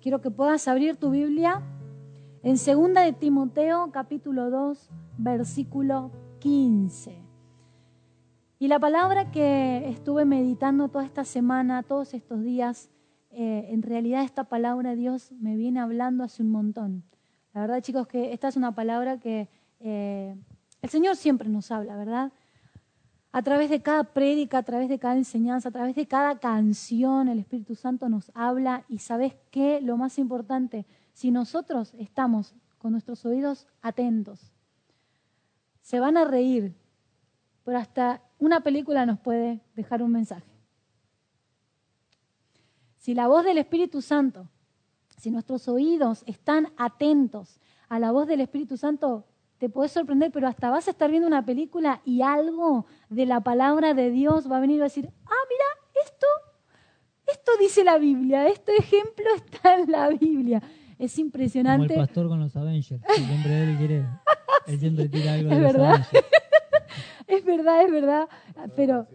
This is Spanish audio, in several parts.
quiero que puedas abrir tu Biblia en 2 de Timoteo capítulo 2, versículo 15. Y la palabra que estuve meditando toda esta semana, todos estos días, eh, en realidad esta palabra Dios me viene hablando hace un montón. La verdad, chicos, que esta es una palabra que eh, el Señor siempre nos habla, ¿verdad? A través de cada prédica, a través de cada enseñanza, a través de cada canción, el Espíritu Santo nos habla y sabes qué, lo más importante, si nosotros estamos con nuestros oídos atentos, se van a reír, pero hasta una película nos puede dejar un mensaje. Si la voz del Espíritu Santo, si nuestros oídos están atentos a la voz del Espíritu Santo, te puedes sorprender, pero hasta vas a estar viendo una película y algo de la palabra de Dios va a venir y va a decir, ah, mira, esto, esto dice la Biblia, este ejemplo está en la Biblia. Es impresionante. Como el pastor con los Avengers. Siempre él quiere, él siempre tira algo es verdad. Avengers. es verdad, es verdad, pero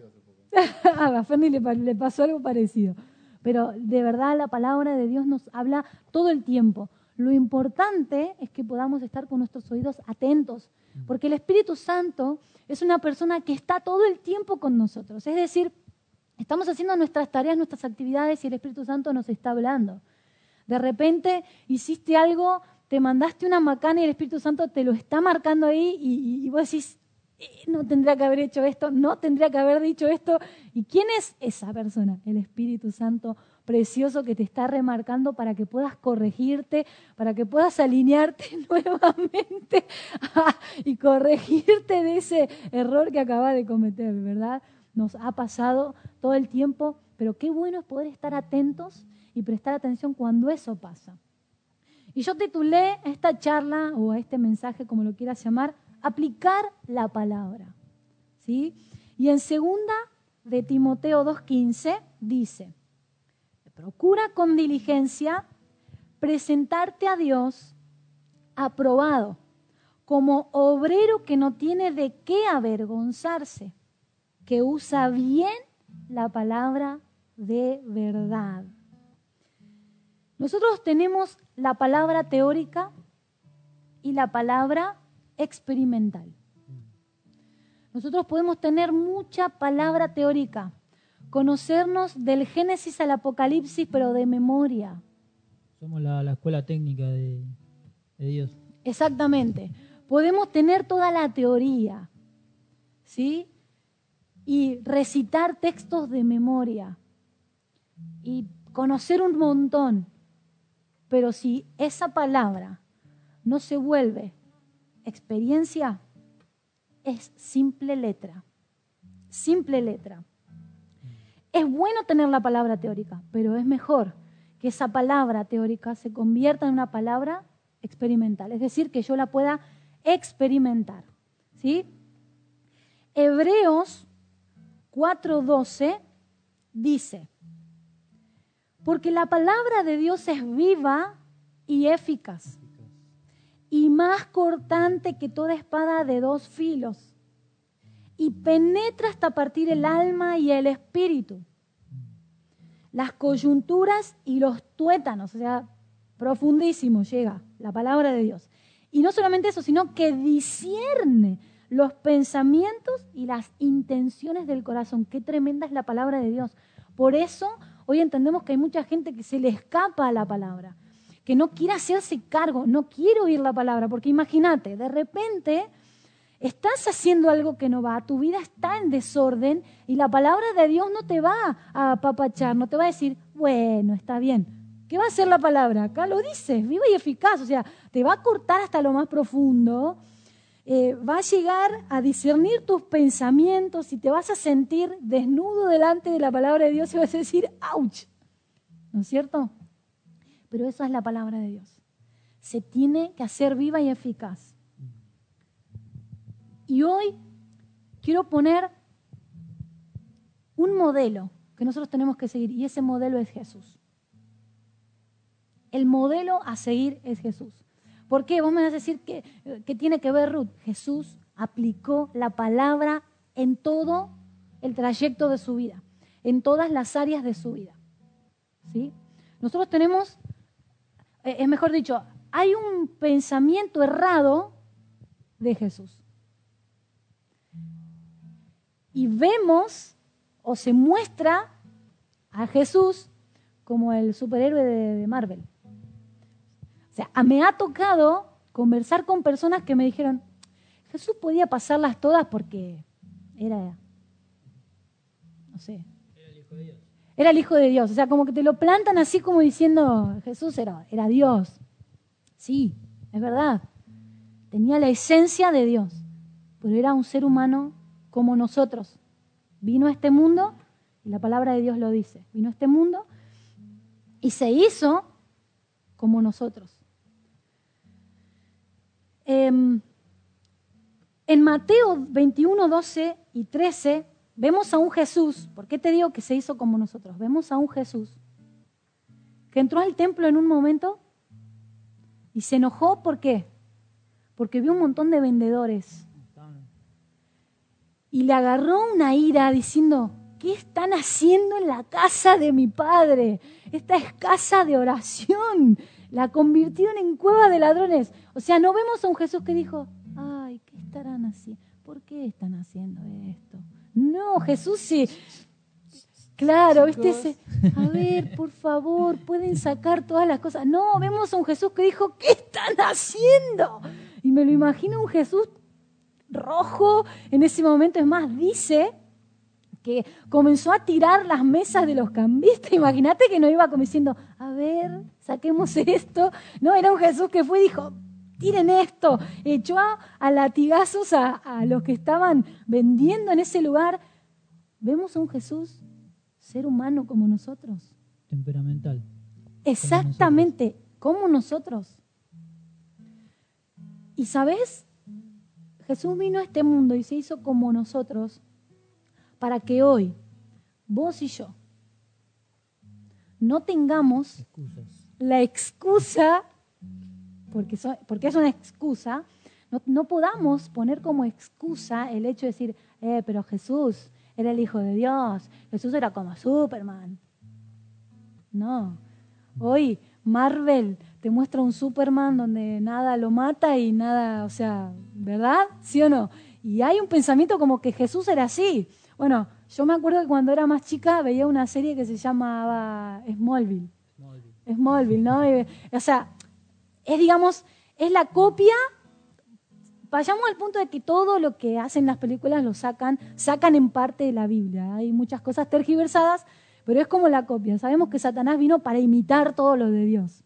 a Ferni le pasó algo parecido. Pero de verdad la palabra de Dios nos habla todo el tiempo. Lo importante es que podamos estar con nuestros oídos atentos, porque el Espíritu Santo es una persona que está todo el tiempo con nosotros. Es decir, estamos haciendo nuestras tareas, nuestras actividades y el Espíritu Santo nos está hablando. De repente hiciste algo, te mandaste una macana y el Espíritu Santo te lo está marcando ahí y, y- y vos decís, "Eh, no tendría que haber hecho esto, no tendría que haber dicho esto. ¿Y quién es esa persona? El Espíritu Santo precioso que te está remarcando para que puedas corregirte, para que puedas alinearte nuevamente y corregirte de ese error que acabas de cometer, ¿verdad? Nos ha pasado todo el tiempo, pero qué bueno es poder estar atentos y prestar atención cuando eso pasa. Y yo titulé esta charla o este mensaje, como lo quieras llamar, aplicar la palabra. ¿Sí? Y en segunda de Timoteo 2.15 dice, procura con diligencia presentarte a Dios aprobado, como obrero que no tiene de qué avergonzarse, que usa bien la palabra de verdad. Nosotros tenemos la palabra teórica y la palabra experimental. Nosotros podemos tener mucha palabra teórica, conocernos del Génesis al Apocalipsis, pero de memoria. Somos la, la escuela técnica de, de Dios. Exactamente. Podemos tener toda la teoría, ¿sí? Y recitar textos de memoria y conocer un montón. Pero si esa palabra no se vuelve experiencia, es simple letra. Simple letra. Es bueno tener la palabra teórica, pero es mejor que esa palabra teórica se convierta en una palabra experimental, es decir, que yo la pueda experimentar. ¿sí? Hebreos 4:12 dice, porque la palabra de Dios es viva y eficaz y más cortante que toda espada de dos filos y penetra hasta partir el alma y el espíritu, las coyunturas y los tuétanos, o sea, profundísimo llega la palabra de Dios. Y no solamente eso, sino que discierne los pensamientos y las intenciones del corazón. Qué tremenda es la palabra de Dios. Por eso hoy entendemos que hay mucha gente que se le escapa a la palabra, que no quiere hacerse cargo, no quiere oír la palabra, porque imagínate, de repente estás haciendo algo que no va, tu vida está en desorden y la palabra de Dios no te va a apapachar, no te va a decir, bueno, está bien. ¿Qué va a hacer la palabra? Acá lo dices, viva y eficaz, o sea, te va a cortar hasta lo más profundo, eh, va a llegar a discernir tus pensamientos y te vas a sentir desnudo delante de la palabra de Dios y vas a decir, ¡ouch! ¿No es cierto? Pero esa es la palabra de Dios. Se tiene que hacer viva y eficaz. Y hoy quiero poner un modelo que nosotros tenemos que seguir y ese modelo es Jesús. El modelo a seguir es Jesús. ¿Por qué? Vos me vas a decir que, que tiene que ver Ruth. Jesús aplicó la palabra en todo el trayecto de su vida, en todas las áreas de su vida. ¿Sí? Nosotros tenemos eh, es mejor dicho, hay un pensamiento errado de Jesús. Y vemos o se muestra a Jesús como el superhéroe de, de Marvel. O sea, me ha tocado conversar con personas que me dijeron, Jesús podía pasarlas todas porque era, no sé, Era el Hijo de Dios. era el Hijo de Dios. O sea, como que te lo plantan así como diciendo, Jesús era, era Dios. Sí, es verdad. Tenía la esencia de Dios, pero era un ser humano como nosotros. Vino a este mundo, y la palabra de Dios lo dice, vino a este mundo y se hizo como nosotros. Em, en Mateo 21, 12 y 13 vemos a un Jesús, ¿por qué te digo que se hizo como nosotros? Vemos a un Jesús que entró al templo en un momento y se enojó, ¿por qué? Porque vio un montón de vendedores y le agarró una ira diciendo, ¿qué están haciendo en la casa de mi padre? Esta es casa de oración. La convirtieron en cueva de ladrones. O sea, no vemos a un Jesús que dijo, ay, ¿qué estarán haciendo? ¿Por qué están haciendo esto? No, Jesús sí. Claro, ¿viste? Ese, a ver, por favor, pueden sacar todas las cosas. No, vemos a un Jesús que dijo, ¿qué están haciendo? Y me lo imagino un Jesús rojo en ese momento. Es más, dice que comenzó a tirar las mesas de los cambistas. Imagínate que no iba como diciendo, a ver, saquemos esto. No, era un Jesús que fue y dijo, tiren esto. Echó a, a latigazos a, a los que estaban vendiendo en ese lugar. Vemos a un Jesús, ser humano como nosotros. Temperamental. Exactamente, como nosotros. Y sabes, Jesús vino a este mundo y se hizo como nosotros para que hoy, vos y yo, no tengamos Excusas. la excusa, porque, so- porque es una excusa, no, no podamos poner como excusa el hecho de decir, eh, pero Jesús era el Hijo de Dios, Jesús era como Superman. No, hoy Marvel te muestra un Superman donde nada lo mata y nada, o sea, ¿verdad? ¿Sí o no? Y hay un pensamiento como que Jesús era así. Bueno, yo me acuerdo que cuando era más chica veía una serie que se llamaba Smallville. Smallville. Smallville, ¿no? O sea, es, digamos, es la copia. Vayamos al punto de que todo lo que hacen las películas lo sacan, sacan en parte de la Biblia. Hay muchas cosas tergiversadas, pero es como la copia. Sabemos que Satanás vino para imitar todo lo de Dios.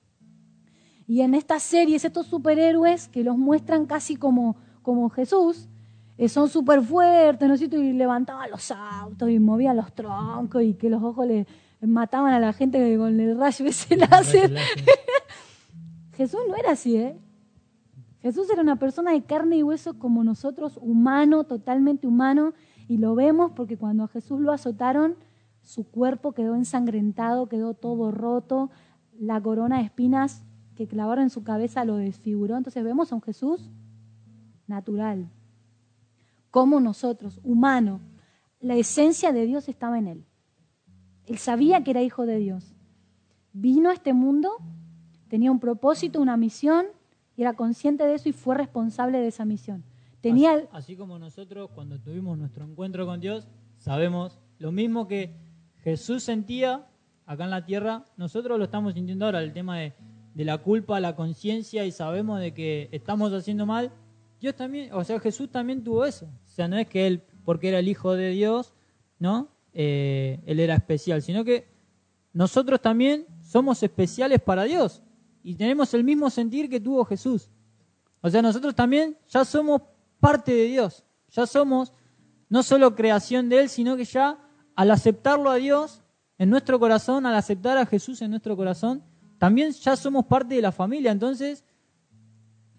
Y en estas series, estos superhéroes que los muestran casi como, como Jesús, eh, son súper fuertes, ¿no es cierto? Y levantaban los autos y movían los troncos y que los ojos le mataban a la gente con el rayo ese láser. Jesús no era así, ¿eh? Jesús era una persona de carne y hueso como nosotros, humano, totalmente humano, y lo vemos porque cuando a Jesús lo azotaron, su cuerpo quedó ensangrentado, quedó todo roto, la corona de espinas que clavaron en su cabeza lo desfiguró. Entonces vemos a un Jesús natural, como nosotros, humano. La esencia de Dios estaba en él. Él sabía que era hijo de Dios. Vino a este mundo, tenía un propósito, una misión, y era consciente de eso y fue responsable de esa misión. Tenía Así, así como nosotros cuando tuvimos nuestro encuentro con Dios, sabemos lo mismo que Jesús sentía acá en la tierra, nosotros lo estamos sintiendo ahora, el tema de, de la culpa, la conciencia y sabemos de que estamos haciendo mal. Dios también, o sea, Jesús también tuvo eso. O sea, no es que él, porque era el Hijo de Dios, ¿no? Eh, él era especial, sino que nosotros también somos especiales para Dios y tenemos el mismo sentir que tuvo Jesús. O sea, nosotros también ya somos parte de Dios, ya somos no solo creación de Él, sino que ya al aceptarlo a Dios en nuestro corazón, al aceptar a Jesús en nuestro corazón, también ya somos parte de la familia. Entonces,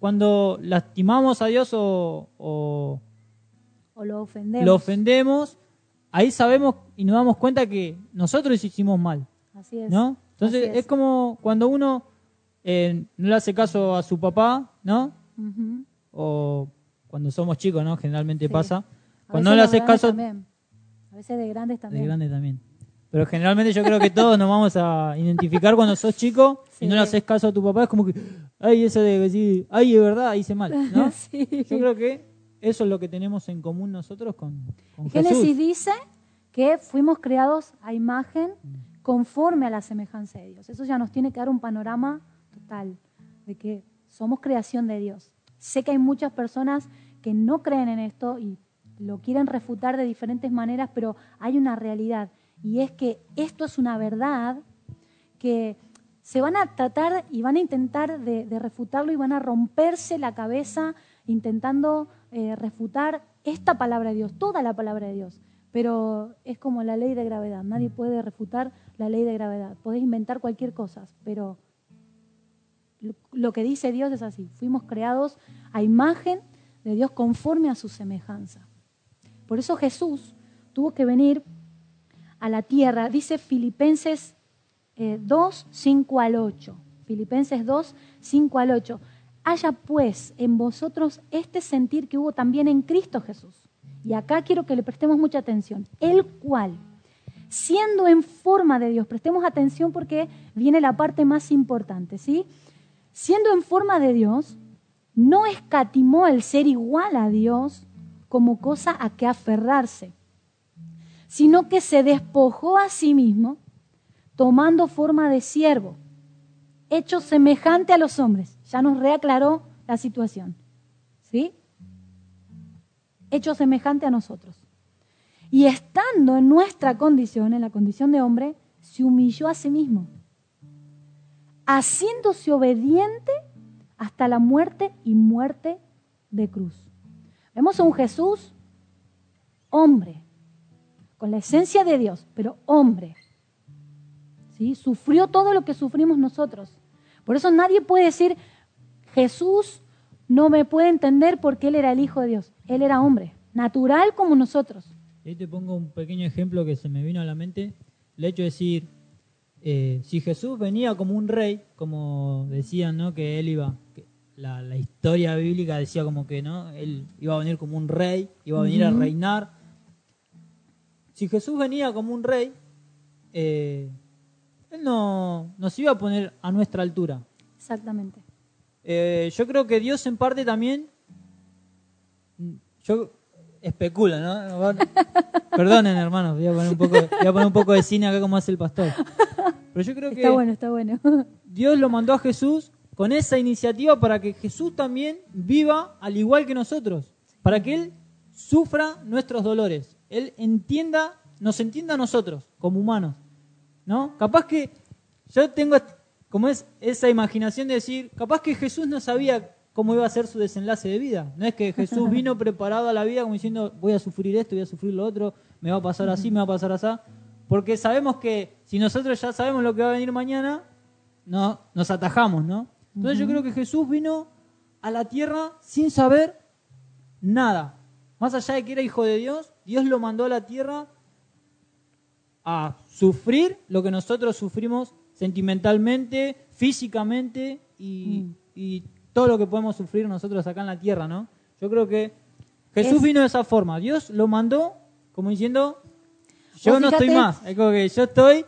cuando lastimamos a Dios o, o o lo ofendemos. lo ofendemos, ahí sabemos y nos damos cuenta que nosotros hicimos mal. Así es. ¿no? Entonces Así es. como cuando uno eh, no le hace caso a su papá, ¿no? O cuando somos chicos, ¿no? Generalmente Sí. pasa. Cuando no le haces grandes caso también. A veces de grandes de también. grande también. Pero generalmente yo creo que todos nos vamos a identificar cuando sos chico y no le haces caso a tu papá. Es como que, ay, eso de decir, ay, es verdad, hice mal. ¿no? Yo creo que eso es lo que tenemos en común nosotros con, con Génesis dice que fuimos creados a imagen conforme a la semejanza de Dios. Eso ya nos tiene que dar un panorama total de que somos creación de Dios. Sé que hay muchas personas que no creen en esto y lo quieren refutar de diferentes maneras, pero hay una realidad y es que esto es una verdad que se van a tratar y van a intentar de, refutarlo y van a romperse la cabeza intentando eh, refutar esta palabra de Dios, toda la palabra de Dios. Pero es como la ley de gravedad, nadie puede refutar la ley de gravedad. Podés inventar cualquier cosa, pero lo que dice Dios es así. Fuimos creados a imagen de Dios conforme a su semejanza. Por eso Jesús tuvo que venir a la tierra. Dice Filipenses 2, eh, 5 al 8. Filipenses 2, 5 al 8. Haya pues en vosotros este sentir que hubo también en Cristo Jesús. Y acá quiero que le prestemos mucha atención. El cual, siendo en forma de Dios, prestemos atención porque viene la parte más importante, ¿sí? Siendo en forma de Dios, no escatimó el ser igual a Dios como cosa a que aferrarse sino que se despojó a sí mismo, tomando forma de siervo, hecho semejante a los hombres. Ya nos reaclaró la situación. ¿Sí? Hecho semejante a nosotros. Y estando en nuestra condición, en la condición de hombre, se humilló a sí mismo, haciéndose obediente hasta la muerte y muerte de cruz. Vemos a un Jesús hombre, con la esencia de Dios, pero hombre. ¿sí? Sufrió todo lo que sufrimos nosotros. Por eso nadie puede decir, Jesús no me puede entender porque Él era el Hijo de Dios. Él era hombre, natural como nosotros. Ahí te pongo un pequeño ejemplo que se me vino a la mente. El hecho de decir, eh, si Jesús venía como un rey, como decían, ¿no? Que él iba, la, la, historia bíblica decía como que, ¿no? Él iba a venir como un rey, iba a venir a reinar si Jesús venía como un rey, eh, Él no nos iba a poner a nuestra altura. Exactamente. Eh, yo creo que Dios en parte también, yo especulo, ¿no? Perdonen, hermanos, voy a, poner un poco, voy a poner un poco de cine acá como hace el pastor. Pero yo creo que está bueno, está bueno. Dios lo mandó a Jesús con esa iniciativa para que Jesús también viva al igual que nosotros, para que Él sufra nuestros dolores. Él entienda, nos entienda a nosotros como humanos. ¿No? Capaz que yo tengo como es esa imaginación de decir, capaz que Jesús no sabía cómo iba a ser su desenlace de vida. No es que Jesús vino preparado a la vida como diciendo, voy a sufrir esto, voy a sufrir lo otro, me va a pasar así, me va a pasar así. Porque sabemos que si nosotros ya sabemos lo que va a venir mañana, no, nos atajamos, ¿no? Entonces yo creo que Jesús vino a la tierra sin saber nada. Más allá de que era hijo de Dios, Dios lo mandó a la tierra a sufrir lo que nosotros sufrimos sentimentalmente, físicamente y, mm. todo lo que podemos sufrir nosotros acá en la tierra, ¿no? Yo creo que Jesús vino de esa forma. Dios lo mandó como diciendo, yo no estoy más. Es como que yo estoy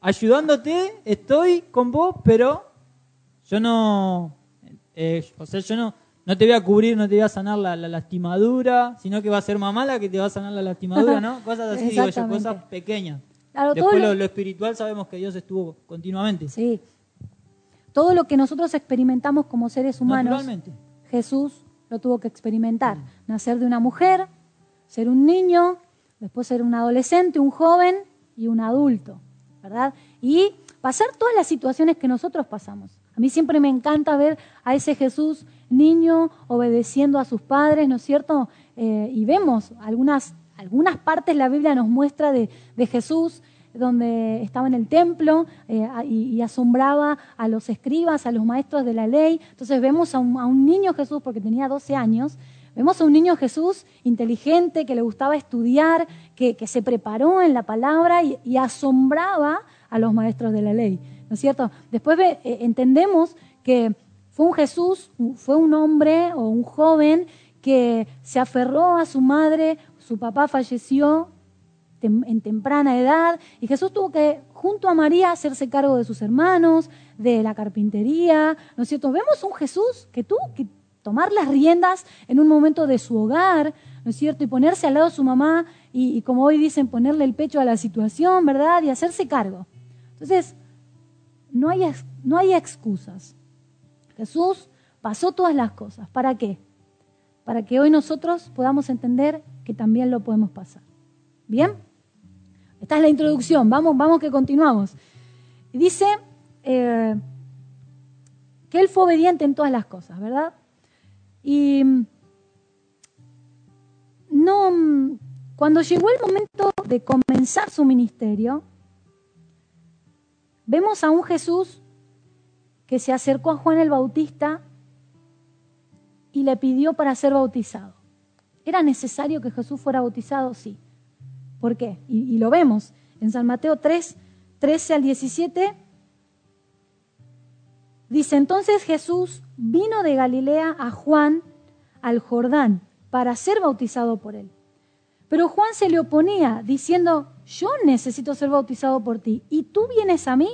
ayudándote, estoy con vos, pero yo no, eh, o sea, yo no, no te voy a cubrir, no te voy a sanar la, lastimadura, sino que va a ser mamá la que te va a sanar la lastimadura, ¿no? Cosas así, digo yo, cosas pequeñas. Después lo, lo, espiritual sabemos que Dios estuvo continuamente. Sí. Todo lo que nosotros experimentamos como seres humanos, Jesús lo tuvo que experimentar. Nacer de una mujer, ser un niño, después ser un adolescente, un joven y un adulto, ¿verdad? Y pasar todas las situaciones que nosotros pasamos. A mí siempre me encanta ver a ese Jesús niño obedeciendo a sus padres, ¿no es cierto? Eh, y vemos algunas, algunas partes la Biblia nos muestra de, Jesús donde estaba en el templo eh, y, asombraba a los escribas, a los maestros de la ley. Entonces vemos a un, niño Jesús, porque tenía 12 años, vemos a un niño Jesús inteligente, que le gustaba estudiar, que, se preparó en la palabra y asombraba a los maestros de la ley. ¿no es cierto? Después eh, entendemos que fue un Jesús, fue un hombre o un joven que se aferró a su madre, su papá falleció en temprana edad y Jesús tuvo que, junto a María, hacerse cargo de sus hermanos, de la carpintería, ¿no es cierto? Vemos un Jesús que tuvo que tomar las riendas en un momento de su hogar, ¿no es cierto? Y ponerse al lado de su mamá y, como hoy dicen, ponerle el pecho a la situación, ¿verdad? Y hacerse cargo. Entonces, no hay, no hay excusas. Jesús pasó todas las cosas. ¿Para qué? Para que hoy nosotros podamos entender que también lo podemos pasar. ¿Bien? Esta es la introducción. Vamos, vamos que continuamos. Dice eh, que él fue obediente en todas las cosas, ¿verdad? Y no, cuando llegó el momento de comenzar su ministerio, vemos a un Jesús que se acercó a Juan el Bautista y le pidió para ser bautizado. ¿Era necesario que Jesús fuera bautizado? Sí. ¿Por qué? Y, lo vemos en San Mateo 3, 13 al 17. Dice, entonces Jesús vino de Galilea a Juan al Jordán para ser bautizado por él. Pero Juan se le oponía, diciendo, yo necesito ser bautizado por ti, ¿y tú vienes a mí?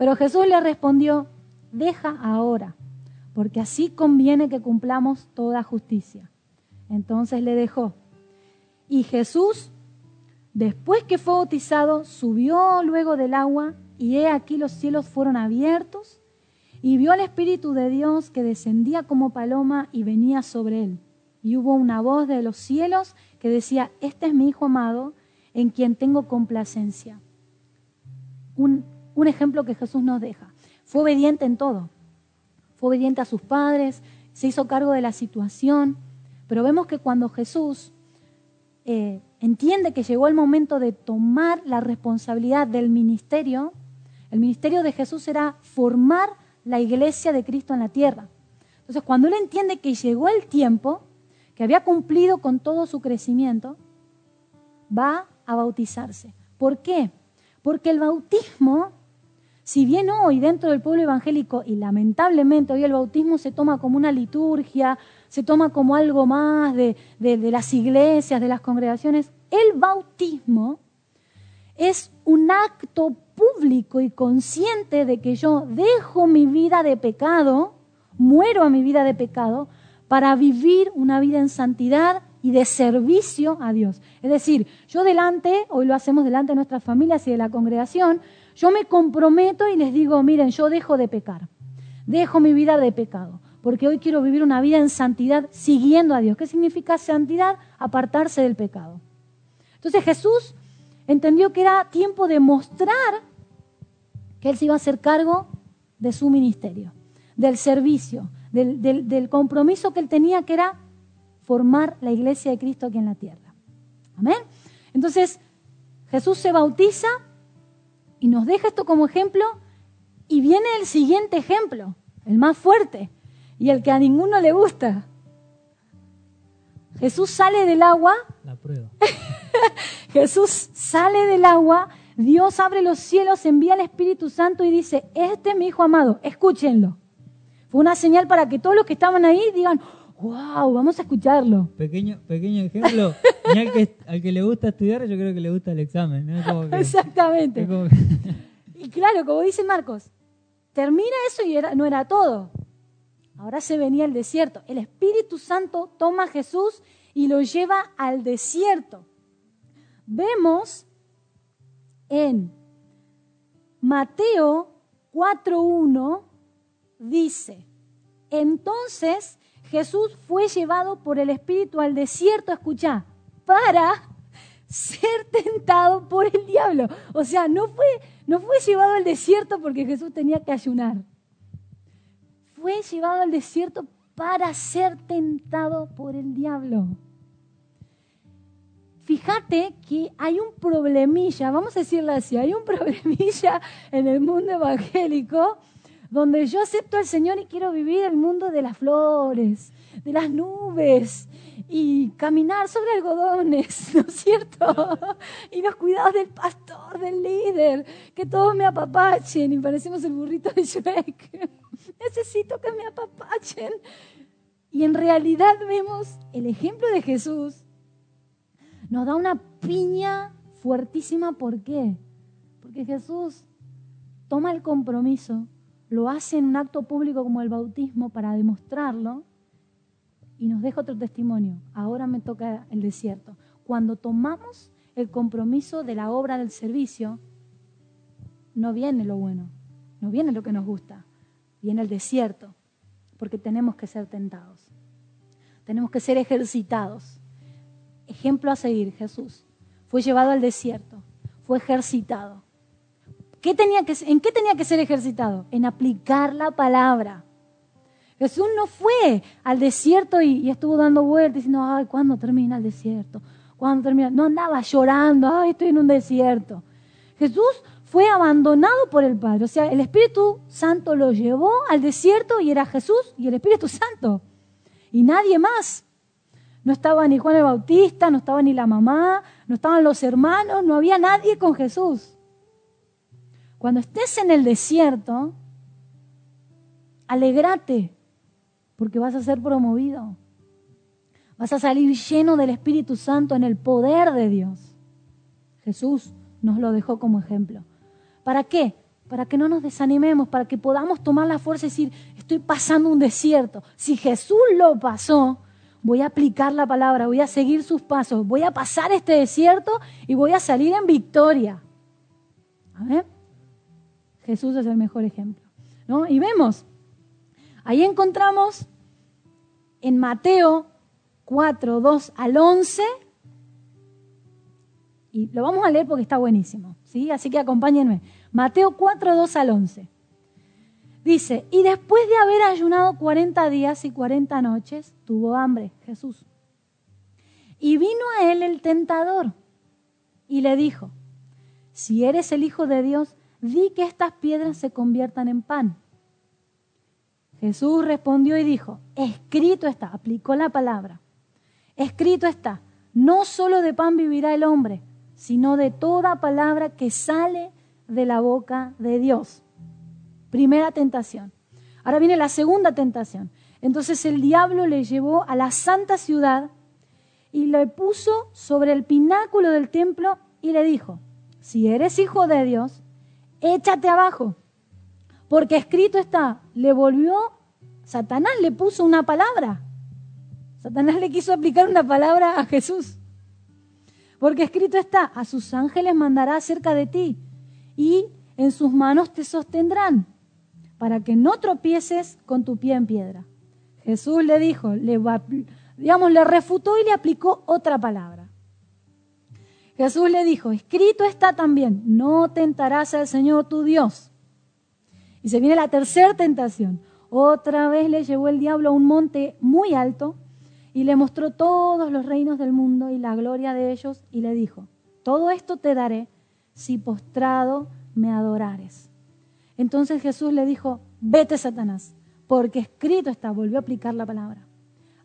Pero Jesús le respondió, deja ahora, porque así conviene que cumplamos toda justicia. Entonces le dejó. Y Jesús, después que fue bautizado, subió luego del agua, y he aquí los cielos fueron abiertos, y vio al Espíritu de Dios que descendía como paloma y venía sobre él. Y hubo una voz de los cielos que decía, este es mi Hijo amado, en quien tengo complacencia. Un, un ejemplo que Jesús nos deja. Fue obediente en todo. Fue obediente a sus padres, se hizo cargo de la situación, pero vemos que cuando Jesús eh, entiende que llegó el momento de tomar la responsabilidad del ministerio, el ministerio de Jesús era formar la iglesia de Cristo en la tierra. Entonces, cuando él entiende que llegó el tiempo, que había cumplido con todo su crecimiento, va a bautizarse. ¿Por qué? Porque el bautismo, si bien hoy dentro del pueblo evangélico, y lamentablemente hoy el bautismo se toma como una liturgia, se toma como algo más de, las iglesias, de las congregaciones. El bautismo es un acto público y consciente de que yo dejo mi vida de pecado, muero a mi vida de pecado, para vivir una vida en santidad y de servicio a Dios. Es decir, yo delante, hoy lo hacemos delante de nuestras familias y de la congregación, yo me comprometo y les digo, miren, yo dejo de pecar, dejo mi vida de pecado porque hoy quiero vivir una vida en santidad siguiendo a Dios. ¿Qué significa santidad? Apartarse del pecado. Entonces Jesús entendió que era tiempo de mostrar que Él se iba a hacer cargo de su ministerio, del servicio, del, compromiso que Él tenía, que era formar la iglesia de Cristo aquí en la tierra. Amén. Entonces Jesús se bautiza y nos deja esto como ejemplo y viene el siguiente ejemplo, el más fuerte y el que a ninguno le gusta. Jesús sale del agua. La prueba. Jesús sale del agua, Dios abre los cielos, envía el Espíritu Santo y dice, este es mi Hijo amado, escúchenlo. Fue una señal para que todos los que estaban ahí digan, wow, vamos a escucharlo. Pequeño, pequeño ejemplo, al que, al que le gusta estudiar, yo creo que le gusta el examen. Exactamente. y claro, como dice Marcos, termina eso y no era todo. Ahora se venía el desierto. El Espíritu Santo toma a Jesús y lo lleva al desierto. Vemos en Mateo 4.1, dice, entonces Jesús fue llevado por el Espíritu al desierto, escucha, para ser tentado por el diablo. O sea, no fue, no fue llevado al desierto porque Jesús tenía que ayunar fue llevado al desierto para ser tentado por el diablo. Fíjate que hay un problemilla, vamos a decirlo así, hay un problemilla en el mundo evangélico donde yo acepto al Señor y quiero vivir el mundo de las flores, de las nubes y caminar sobre algodones, ¿no es cierto? Y los cuidados del pastor, del líder, que todos me apapachen y parecemos el burrito de Shrek necesito que me apapachen. Y en realidad vemos el ejemplo de Jesús, nos da una piña fuertísima. ¿Por qué? Porque Jesús toma el compromiso, lo hace en un acto público como el bautismo para demostrarlo y nos deja otro testimonio. Ahora me toca el desierto. Cuando tomamos el compromiso de la obra del servicio, no viene lo bueno, no viene lo que nos gusta, viene el desierto, porque tenemos que ser tentados, tenemos que ser ejercitados. Ejemplo a seguir, Jesús fue llevado al desierto, fue ejercitado. ¿Qué tenía que, ¿En qué tenía que ser ejercitado? En aplicar la palabra. Jesús no fue al desierto y, y estuvo dando vueltas diciendo, ay, ¿cuándo termina el desierto? ¿Cuándo termina? No andaba llorando, ay, estoy en un desierto. Jesús fue abandonado por el Padre. O sea, el Espíritu Santo lo llevó al desierto y era Jesús y el Espíritu Santo. Y nadie más. No estaba ni Juan el Bautista, no estaba ni la mamá, no estaban los hermanos, no había nadie con Jesús. Cuando estés en el desierto, alegrate, porque vas a ser promovido. Vas a salir lleno del Espíritu Santo en el poder de Dios. Jesús nos lo dejó como ejemplo. ¿Para qué? Para que no nos desanimemos, para que podamos tomar la fuerza y decir, estoy pasando un desierto. Si Jesús lo pasó, voy a aplicar la palabra, voy a seguir sus pasos, voy a pasar este desierto y voy a salir en victoria. Amén. Jesús es el mejor ejemplo. ¿no? Y vemos, ahí encontramos en Mateo 4, 2 al 11, y lo vamos a leer porque está buenísimo, ¿sí? Así que acompáñenme. Mateo 4, 2 al 11. Dice, y después de haber ayunado 40 días y 40 noches, tuvo hambre Jesús. Y vino a él el tentador y le dijo, si eres el Hijo de Dios, di que estas piedras se conviertan en pan. Jesús respondió y dijo, escrito está, aplicó la palabra, escrito está, no solo de pan vivirá el hombre, sino de toda palabra que sale de la boca de Dios. Primera tentación. Ahora viene la segunda tentación. Entonces el diablo le llevó a la santa ciudad y le puso sobre el pináculo del templo y le dijo, si eres hijo de Dios, échate abajo, porque escrito está, le volvió, Satanás le puso una palabra. Satanás le quiso aplicar una palabra a Jesús. Porque escrito está, a sus ángeles mandará cerca de ti y en sus manos te sostendrán para que no tropieces con tu pie en piedra. Jesús le dijo, le, digamos, le refutó y le aplicó otra palabra. Jesús le dijo, escrito está también, no tentarás al Señor tu Dios. Y se viene la tercera tentación. Otra vez le llevó el diablo a un monte muy alto y le mostró todos los reinos del mundo y la gloria de ellos y le dijo, todo esto te daré si postrado me adorares. Entonces Jesús le dijo, vete Satanás, porque escrito está, volvió a aplicar la palabra.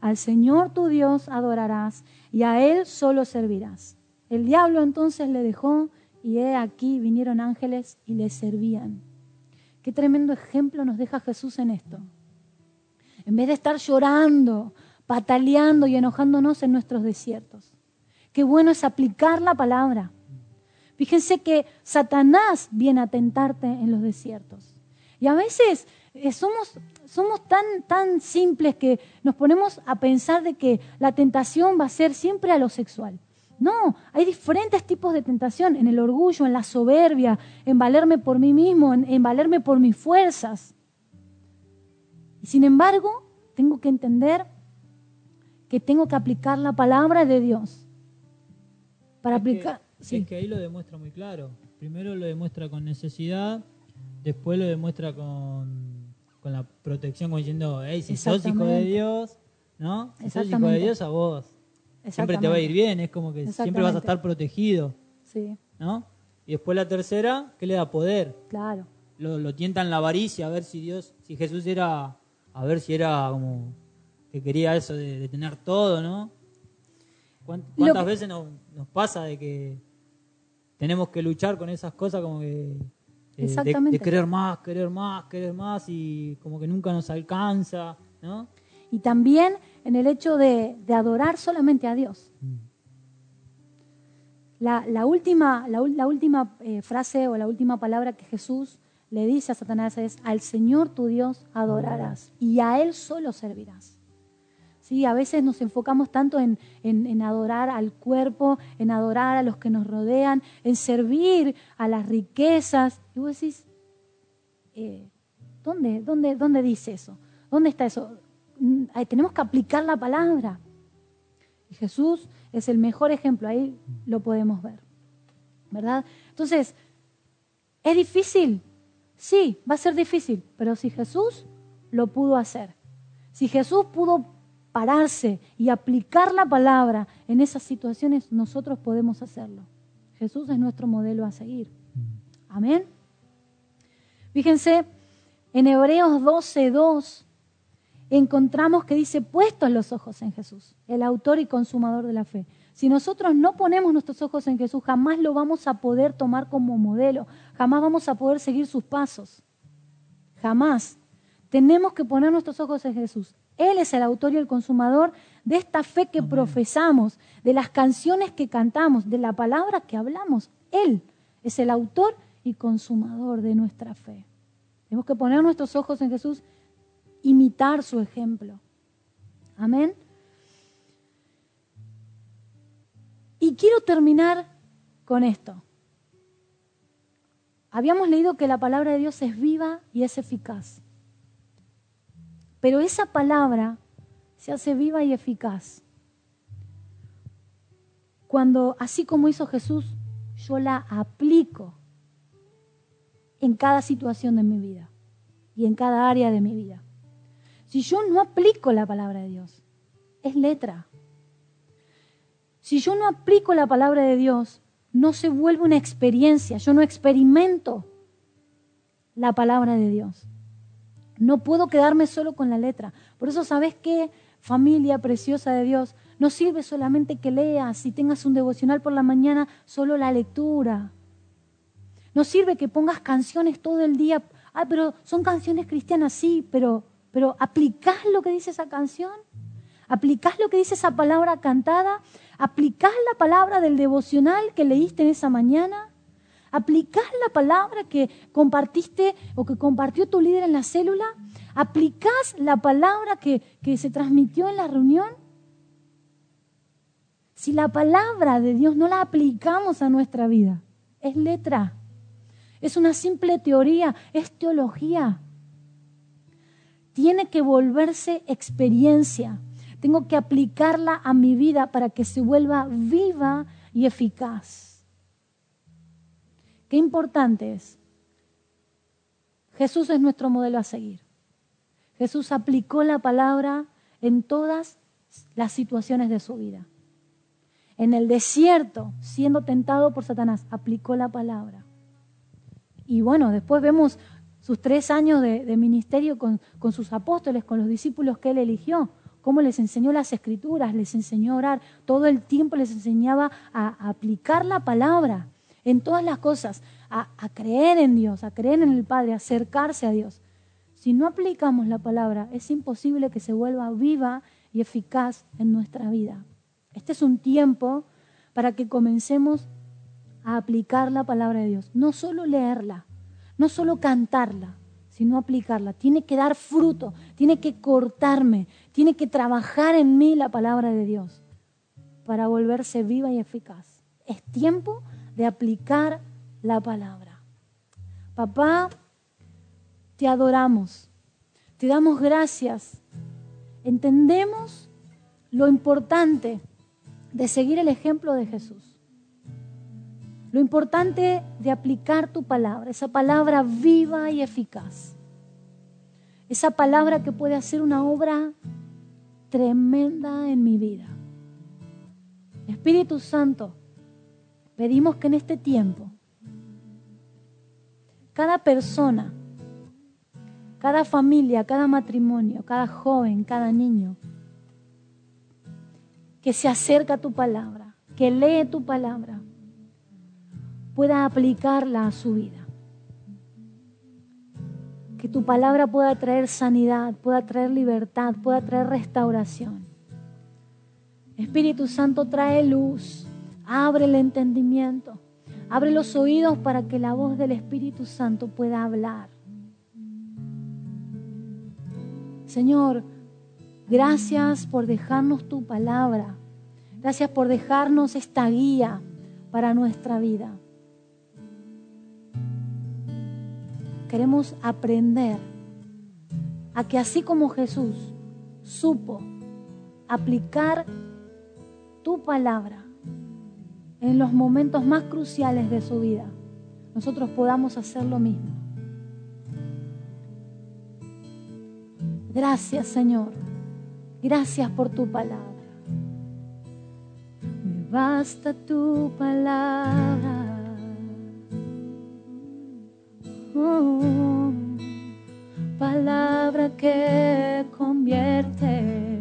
Al Señor tu Dios adorarás y a Él solo servirás. El diablo entonces le dejó y he aquí vinieron ángeles y le servían. Qué tremendo ejemplo nos deja Jesús en esto. En vez de estar llorando, pataleando y enojándonos en nuestros desiertos. Qué bueno es aplicar la palabra. Fíjense que Satanás viene a tentarte en los desiertos. Y a veces eh, somos, somos tan, tan simples que nos ponemos a pensar de que la tentación va a ser siempre a lo sexual. No, hay diferentes tipos de tentación, en el orgullo, en la soberbia, en valerme por mí mismo, en, en valerme por mis fuerzas. Y sin embargo, tengo que entender que tengo que aplicar la palabra de Dios. Para aplicar. sí. Es que ahí lo demuestra muy claro. Primero lo demuestra con necesidad, después lo demuestra con, con la protección, como diciendo, hey, si sos hijo de Dios, ¿no? Si sos hijo de Dios, a vos. Siempre te va a ir bien, es como que siempre vas a estar protegido. Sí. ¿No? Y después la tercera, ¿qué le da poder? Claro. Lo, lo tientan la avaricia, a ver si Dios, si Jesús era, a ver si era como que quería eso de, tener todo, ¿no? ¿Cuántas veces nos, pasa de que tenemos que luchar con esas cosas como que eh, de, querer más, querer más, querer más y como que nunca nos alcanza, ¿no? Y también en el hecho de, adorar solamente a Dios. La, última, la, última eh, frase o la última palabra que Jesús le dice a Satanás es, al Señor tu Dios adorarás y a Él solo servirás. ¿Sí? A veces nos enfocamos tanto en, adorar al cuerpo, en adorar a los que nos rodean, en servir a las riquezas. Y vos decís, eh, ¿dónde, dónde, ¿dónde dice eso? ¿Dónde está eso? Mm, tenemos que aplicar la palabra. Y Jesús es el mejor ejemplo, ahí lo podemos ver. ¿Verdad? Entonces, ¿es difícil? Sí, va a ser difícil, pero si Jesús lo pudo hacer, si Jesús pudo pararse y aplicar la palabra en esas situaciones, nosotros podemos hacerlo. Jesús es nuestro modelo a seguir. Amén. Fíjense, en Hebreos 12.2 encontramos que dice, puestos los ojos en Jesús, el autor y consumador de la fe. Si nosotros no ponemos nuestros ojos en Jesús, jamás lo vamos a poder tomar como modelo, jamás vamos a poder seguir sus pasos. Jamás. Tenemos que poner nuestros ojos en Jesús. Él es el autor y el consumador de esta fe que profesamos, de las canciones que cantamos, de la palabra que hablamos. Él es el autor y consumador de nuestra fe. Tenemos que poner nuestros ojos en Jesús, imitar su ejemplo. Amén. Y quiero terminar con esto. Habíamos leído que la palabra de Dios es viva y es eficaz. Pero esa palabra se hace viva y eficaz cuando, así como hizo Jesús, yo la aplico en cada situación de mi vida y en cada área de mi vida. Si yo no aplico la palabra de Dios, es letra. Si yo no aplico la palabra de Dios, no se vuelve una experiencia, yo no experimento la palabra de Dios. No puedo quedarme solo con la letra. Por eso, ¿sabes qué? Familia preciosa de Dios, no sirve solamente que leas y tengas un devocional por la mañana, solo la lectura. No sirve que pongas canciones todo el día. Ah, pero son canciones cristianas, sí, pero, pero ¿aplicás lo que dice esa canción? ¿Aplicás lo que dice esa palabra cantada? ¿Aplicás la palabra del devocional que leíste en esa mañana? ¿Aplicás la palabra que compartiste o que compartió tu líder en la célula? ¿Aplicás la palabra que, que se transmitió en la reunión? Si la palabra de Dios no la aplicamos a nuestra vida, es letra, es una simple teoría, es teología. Tiene que volverse experiencia. Tengo que aplicarla a mi vida para que se vuelva viva y eficaz. Qué importante es. Jesús es nuestro modelo a seguir. Jesús aplicó la palabra en todas las situaciones de su vida. En el desierto, siendo tentado por Satanás, aplicó la palabra. Y bueno, después vemos sus tres años de, ministerio con, sus apóstoles, con los discípulos que él eligió, cómo les enseñó las escrituras, les enseñó a orar, todo el tiempo les enseñaba a aplicar la palabra en todas las cosas, a, creer en Dios, a creer en el Padre, a acercarse a Dios. Si no aplicamos la palabra, es imposible que se vuelva viva y eficaz en nuestra vida. Este es un tiempo para que comencemos a aplicar la palabra de Dios. No solo leerla, no solo cantarla, sino aplicarla. Tiene que dar fruto, tiene que cortarme, tiene que trabajar en mí la palabra de Dios para volverse viva y eficaz. Es tiempo de aplicar la palabra. Papá, te adoramos, te damos gracias. Entendemos lo importante de seguir el ejemplo de Jesús. Lo importante de aplicar tu palabra, esa palabra viva y eficaz. Esa palabra que puede hacer una obra tremenda en mi vida. Espíritu Santo, pedimos que en este tiempo cada persona, cada familia, cada matrimonio, cada joven, cada niño, que se acerca a tu palabra, que lee tu palabra, pueda aplicarla a su vida. Que tu palabra pueda traer sanidad, pueda traer libertad, pueda traer restauración. Espíritu Santo trae luz Abre el entendimiento. Abre los oídos para que la voz del Espíritu Santo pueda hablar. Señor, gracias por dejarnos tu palabra. Gracias por dejarnos esta guía para nuestra vida. Queremos aprender a que así como Jesús supo aplicar tu palabra en los momentos más cruciales de su vida, nosotros podamos hacer lo mismo. Gracias Señor, gracias por tu palabra. Me basta tu palabra. Oh, que convierte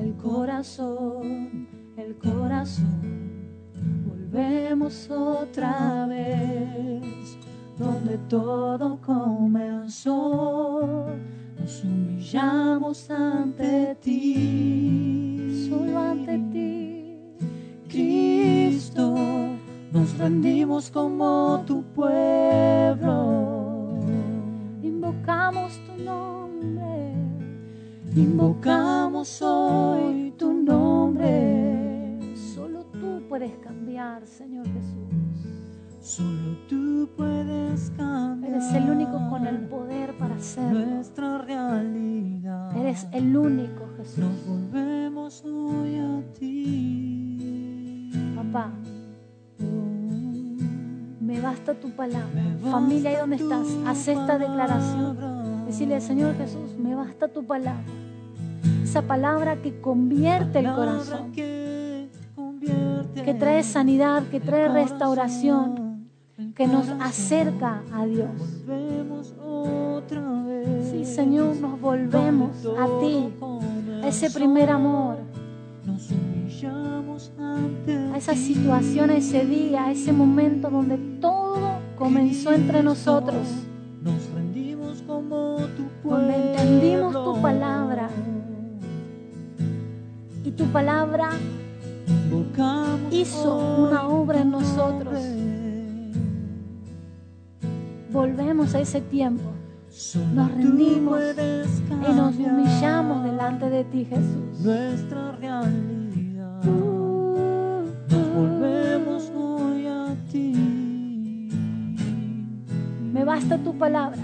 el corazón, el corazón. Volvemos otra vez donde todo comenzó. Nos humillamos ante ti, solo ante ti, Cristo. Nos rendimos como tu Invocamos hoy tu nombre. Solo tú puedes cambiar, Señor Jesús. Solo tú puedes cambiar. Eres el único con el poder para hacerlo. Nuestra realidad. Eres el único, Jesús. Nos volvemos hoy a ti. Papá, me basta tu palabra. Basta Familia, ahí donde estás, haz esta declaración. Decirle, Señor Jesús, me basta tu palabra. Esa palabra que convierte el corazón, Que, trae sanidad, que trae restauración, que nos acerca a Dios. Sí, Señor, nos volvemos a ti, a ese primer amor, a esa situación, a ese día, a ese momento donde todo comenzó entre nosotros. Nos rendimos como tu pueblo. Donde entendimos tu palabra. Y tu palabra hizo una obra en nosotros. volvemos a ese tiempo Nos rendimos y nos humillamos delante de ti, Jesús. Nuestra realidad. Nos volvemos hoy a ti. Me basta tu palabra.